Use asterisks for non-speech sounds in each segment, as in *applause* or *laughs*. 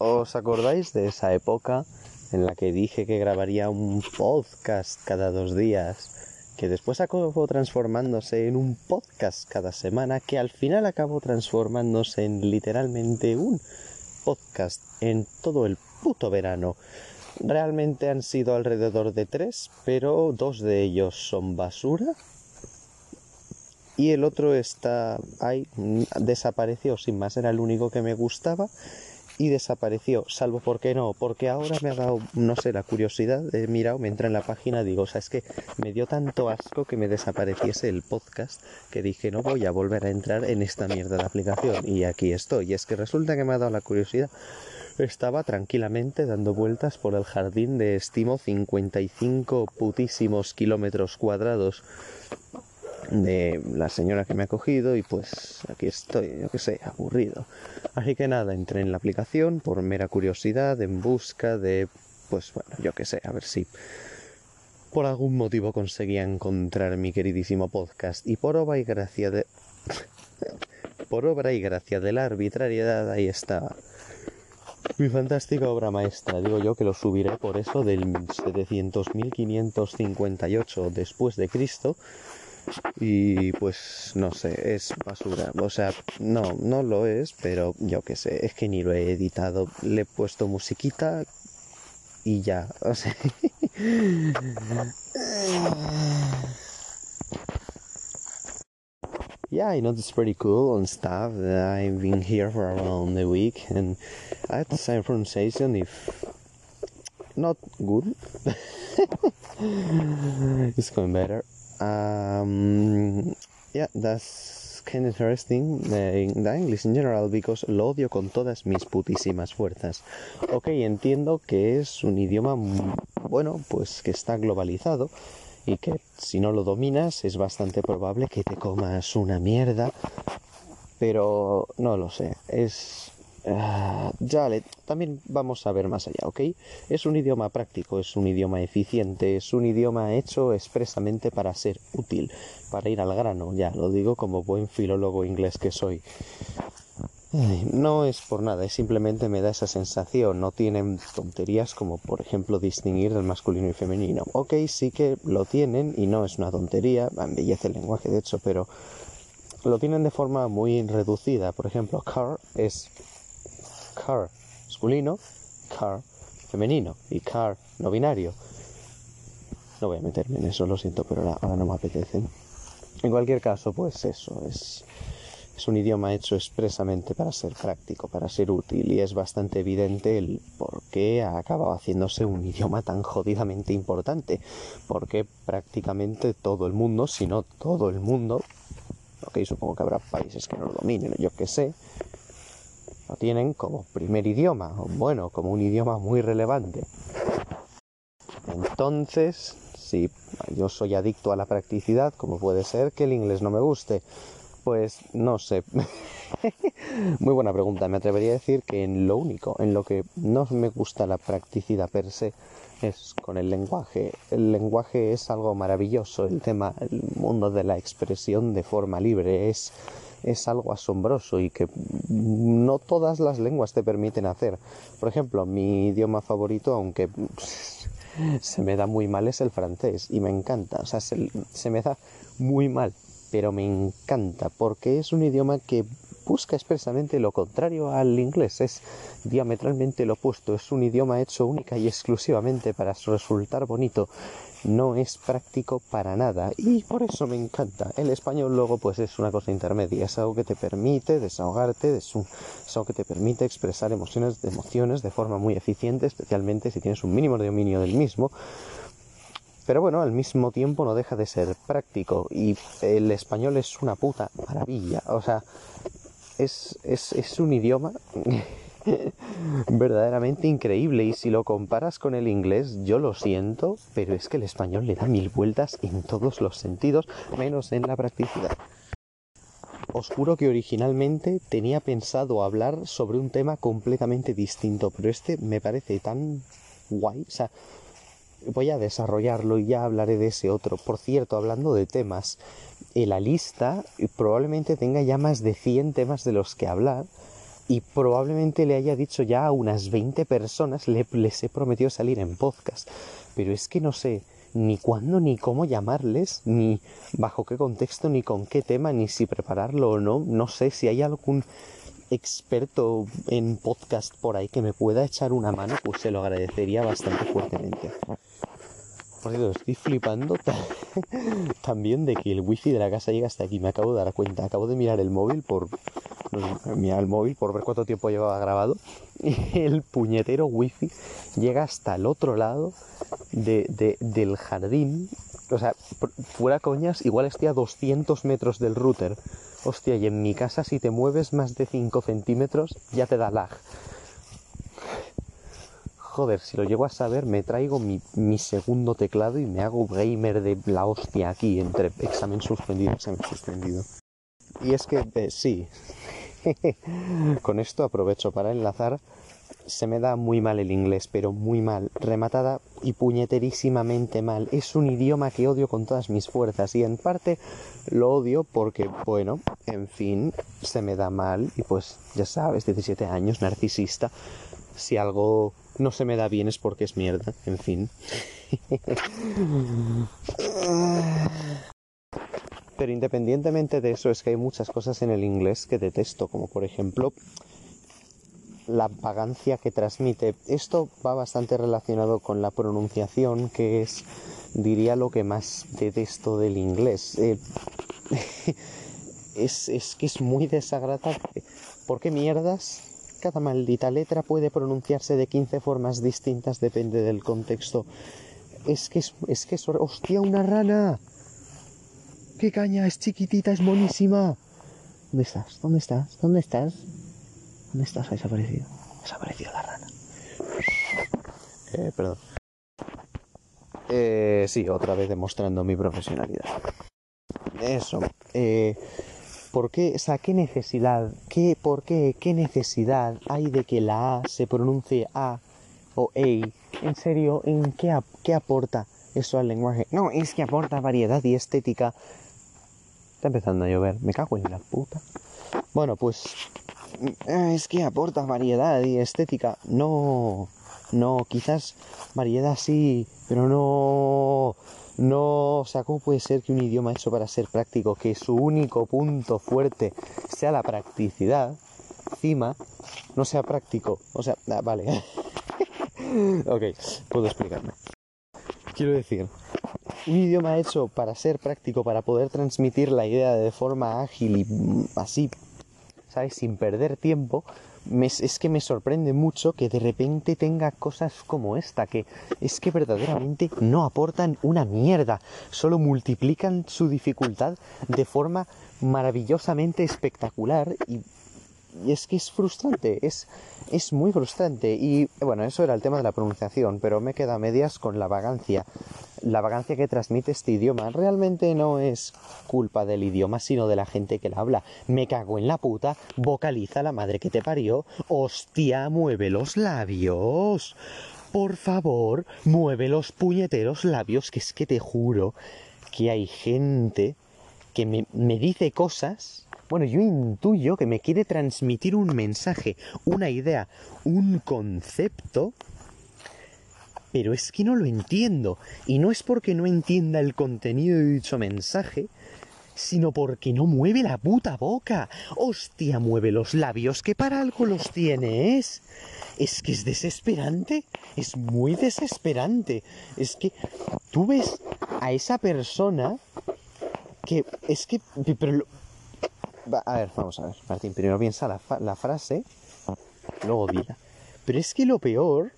¿Os acordáis de esa época en la que dije que grabaría un podcast cada dos días? Que después acabó transformándose en un podcast cada semana, que al final acabó transformándose en literalmente un podcast en todo el puto verano. Realmente han sido alrededor de tres, pero dos de ellos son basura y el otro está ahí, desapareció sin más, era el único que me gustaba y desapareció, salvo porque no, porque ahora me ha dado, no sé, la curiosidad, he mirado, me entra en la página, digo, o sea, es que me dio tanto asco que me desapareciese el podcast que dije, no voy a volver a entrar en esta mierda de aplicación y aquí estoy, y es que resulta que me ha dado la curiosidad. Estaba tranquilamente dando vueltas por el jardín de estimo 55 putísimos kilómetros cuadrados de la señora que me ha cogido y pues aquí estoy, yo que sé, aburrido. Así que nada, entré en la aplicación por mera curiosidad, en busca de, pues bueno, yo que sé, a ver si por algún motivo conseguía encontrar mi queridísimo podcast y por obra y gracia de... *laughs* por obra y gracia de la arbitrariedad ahí estaba. Mi fantástica obra maestra, digo yo que lo subiré por eso del 700.558 después de Cristo y pues no sé, es basura. O sea, no, no lo es, pero yo qué sé, es que ni lo he editado. Le he puesto musiquita y ya. O sea. *laughs* yeah, I know it's pretty cool and stuff. I've been here for around a week and I had the same pronunciation if not good. *laughs* it's going better. Um, yeah, that's kind of interesting in the English in general because lo odio con todas mis putísimas fuerzas. Ok, entiendo que es un idioma, bueno, pues que está globalizado y que si no lo dominas es bastante probable que te comas una mierda, pero no lo sé, es Ah, ya, también vamos a ver más allá, ¿ok? Es un idioma práctico, es un idioma eficiente, es un idioma hecho expresamente para ser útil, para ir al grano, ya lo digo como buen filólogo inglés que soy. no es por nada, es simplemente me da esa sensación, no tienen tonterías como por ejemplo distinguir el masculino y femenino. Ok, sí que lo tienen y no es una tontería, embellece el lenguaje de hecho, pero lo tienen de forma muy reducida. Por ejemplo, car es car masculino, car femenino y car no binario. No voy a meterme en eso, lo siento, pero ahora, no me apetece. En cualquier caso, pues eso, es, un idioma hecho expresamente para ser práctico, para ser útil y es bastante evidente el por qué ha acabado haciéndose un idioma tan jodidamente importante, porque prácticamente todo el mundo, si no todo el mundo, ok, supongo que habrá países que no lo dominen, yo qué sé, lo tienen como primer idioma, o bueno, como un idioma muy relevante. Entonces, si yo soy adicto a la practicidad, como puede ser que el inglés no me guste, pues no sé. *laughs* Muy buena pregunta. Me atrevería a decir que en lo único, en lo que no me gusta la practicidad per se, es con el lenguaje. El lenguaje es algo maravilloso. El tema, el mundo de la expresión de forma libre es es algo asombroso y que no todas las lenguas te permiten hacer. Por ejemplo, mi idioma favorito, aunque se me da muy mal, es el francés y me encanta. O sea, se, se me da muy mal, pero me encanta porque es un idioma que busca expresamente lo contrario al inglés, es diametralmente lo opuesto, es un idioma hecho única y exclusivamente para resultar bonito no es práctico para nada y por eso me encanta. El español luego pues es una cosa intermedia, es algo que te permite desahogarte, es, algo que te permite expresar emociones, de emociones de forma muy eficiente, especialmente si tienes un mínimo de dominio del mismo. Pero bueno, al mismo tiempo no deja de ser práctico y el español es una puta maravilla. O sea, es, es, es un idioma *laughs* verdaderamente increíble. Y si lo comparas con el inglés yo lo siento pero es que el español le da mil vueltas en todos los sentidos menos en la practicidad. Os juro que originalmente tenía pensado hablar sobre un tema completamente distinto pero este me parece tan guay. O sea voy a desarrollarlo y ya hablaré de ese otro. Por cierto hablando de temas en la lista probablemente tenga ya más de 100 temas de los que hablar y probablemente le haya dicho ya a unas 20 personas, le, les he prometido salir en podcast. Pero es que no sé ni cuándo ni cómo llamarles, ni bajo qué contexto, ni con qué tema, ni si prepararlo o no. No sé si hay algún experto en podcast por ahí que me pueda echar una mano, pues se lo agradecería bastante fuertemente. Por cierto, estoy flipando *laughs* también de que el wifi de la casa llega hasta aquí. Me acabo de dar cuenta. Acabo de mirar el móvil por. Mirar el móvil por ver cuánto tiempo llevaba grabado. Y *laughs* el puñetero wifi llega hasta el otro lado de, del jardín. O sea, fuera coñas, igual estoy a 200 metros del router. Hostia, y en mi casa si te mueves más de 5 centímetros ya te da lag joder, si lo llego a saber, me traigo mi, segundo teclado y me hago gamer de la hostia aquí, entre examen suspendido y examen suspendido. Y es que, eh, sí, con esto aprovecho para enlazar. Se me da muy mal el inglés, pero muy mal, rematada y puñeterísimamente mal. Es un idioma que odio con todas mis fuerzas y en parte lo odio porque, bueno, en fin, se me da mal y pues ya sabes, 17 años, narcisista. Si algo no se me da bien es porque es mierda, en fin. *laughs* Pero independientemente de eso, es que hay muchas cosas en el inglés que detesto, como por ejemplo la vagancia que transmite. Esto va bastante relacionado con la pronunciación, que es, diría, lo que más detesto del inglés. Eh, *laughs* es, es que es muy desagradable. ¿Por qué mierdas cada maldita letra puede pronunciarse de 15 formas distintas, depende del contexto. Es que es, es que es... ¡Hostia, una rana! ¡Qué caña! Es chiquitita, es monísima. ¿Dónde estás? ¿Dónde estás? ¿Dónde estás? ¿Dónde estás? Ha desaparecido. Ha desaparecido la rana. Eh, perdón. Eh, sí, otra vez demostrando mi profesionalidad. Eso. Eh, ¿Por qué, o sea, qué necesidad, qué, por qué, qué necesidad hay de que la A se pronuncie A o EI? En serio, ¿en qué, qué aporta eso al lenguaje? No, es que aporta variedad y estética. Está empezando a llover, me cago en la puta. Bueno, pues mm, es que aporta variedad y estética. No, no, quizás variedad sí, pero no no, o sea, ¿cómo puede ser que un idioma hecho para ser práctico, que su único punto fuerte sea la practicidad, encima, no sea práctico? O sea, ah, vale. *laughs* ok, puedo explicarme. Quiero decir, un idioma hecho para ser práctico, para poder transmitir la idea de forma ágil y así, ¿sabes? Sin perder tiempo, es que me sorprende mucho que de repente tenga cosas como esta, que es que verdaderamente no aportan una mierda, solo multiplican su dificultad de forma maravillosamente espectacular y, y es que es frustrante, es, es muy frustrante y bueno, eso era el tema de la pronunciación, pero me queda medias con la vagancia la vagancia que transmite este idioma realmente no es culpa del idioma, sino de la gente que la habla. Me cago en la puta, vocaliza la madre que te parió. Hostia, mueve los labios. Por favor, mueve los puñeteros labios, que es que te juro que hay gente que me, me dice cosas bueno, yo intuyo que me quiere transmitir un mensaje, una idea, un concepto pero es que no lo entiendo. Y no es porque no entienda el contenido de dicho mensaje, sino porque no mueve la puta boca. Hostia, mueve los labios, que para algo los tienes. Es que es desesperante, es muy desesperante. Es que tú ves a esa persona que es que... Pero a ver, vamos a ver, Martín, primero piensa la, la frase, luego dila. Pero es que lo peor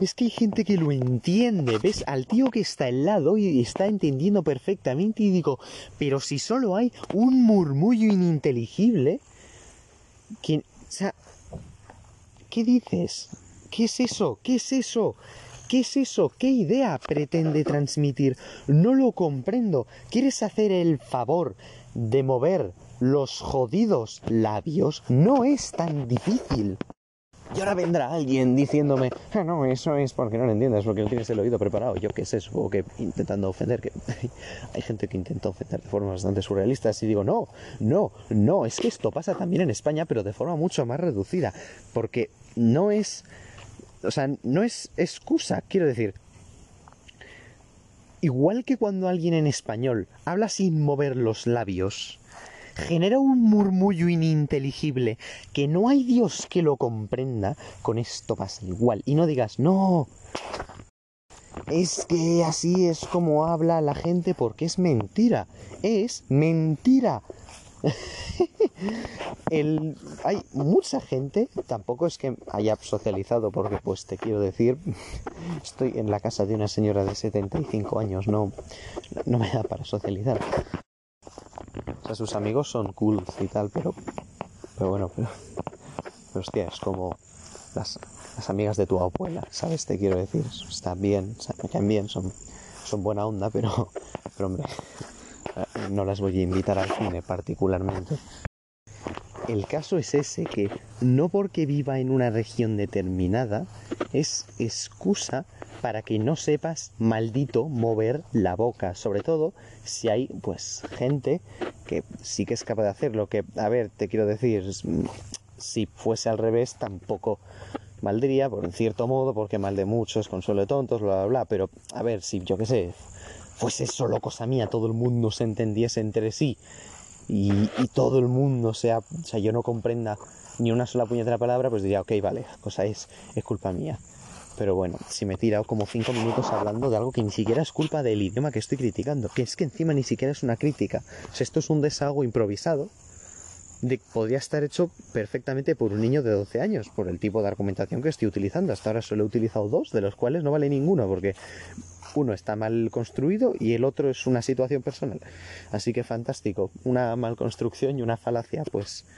es que hay gente que lo entiende, ¿ves? Al tío que está al lado y está entendiendo perfectamente y digo, pero si solo hay un murmullo ininteligible, que, o sea, ¿qué dices? ¿Qué es eso? ¿Qué es eso? ¿Qué es eso? ¿Qué idea pretende transmitir? No lo comprendo. ¿Quieres hacer el favor de mover los jodidos labios? No es tan difícil. Y ahora vendrá alguien diciéndome, ah, no, eso es porque no lo entiendes, porque no tienes el oído preparado. Yo qué sé, supongo que intentando ofender, que *laughs* hay gente que intenta ofender de formas bastante surrealistas y digo, no, no, no, es que esto pasa también en España, pero de forma mucho más reducida, porque no es, o sea, no es excusa, quiero decir, igual que cuando alguien en español habla sin mover los labios, genera un murmullo ininteligible que no hay Dios que lo comprenda, con esto pasa igual. Y no digas, no, es que así es como habla la gente porque es mentira. Es mentira. *laughs* El, hay mucha gente, tampoco es que haya socializado, porque pues te quiero decir, *laughs* estoy en la casa de una señora de 75 años, no, no me da para socializar. Sus amigos son cool y tal, pero, pero bueno, pero, pero hostia, es como las, las amigas de tu abuela, ¿sabes? Te quiero decir, están bien, me bien, son, son buena onda, pero, pero hombre, no las voy a invitar al cine particularmente. El caso es ese, que no porque viva en una región determinada es excusa para que no sepas, maldito, mover la boca. Sobre todo si hay, pues, gente que sí que es capaz de hacerlo. Que, a ver, te quiero decir, si fuese al revés, tampoco maldría, por en cierto modo, porque mal de muchos, consuelo de tontos, bla, bla, bla. Pero, a ver, si yo qué sé, fuese solo cosa mía, todo el mundo se entendiese entre sí y, y, todo el mundo sea, o sea, yo no comprenda ni una sola puñetera palabra, pues diría, ok, vale, cosa es, es culpa mía. Pero bueno, si me he tirado como cinco minutos hablando de algo que ni siquiera es culpa del idioma que estoy criticando, que es que encima ni siquiera es una crítica. O esto es un desahogo improvisado de, podría estar hecho perfectamente por un niño de 12 años, por el tipo de argumentación que estoy utilizando. Hasta ahora solo he utilizado dos, de los cuales no vale ninguno, porque uno está mal construido y el otro es una situación personal. Así que fantástico, una mal construcción y una falacia, pues